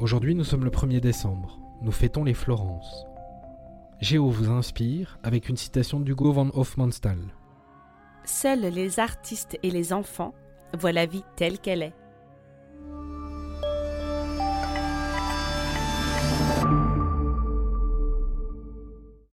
Aujourd'hui, nous sommes le 1er décembre. Nous fêtons les Florences. Géo vous inspire avec une citation d'Hugo van Hofmannsthal. Seuls les artistes et les enfants voient la vie telle qu'elle est.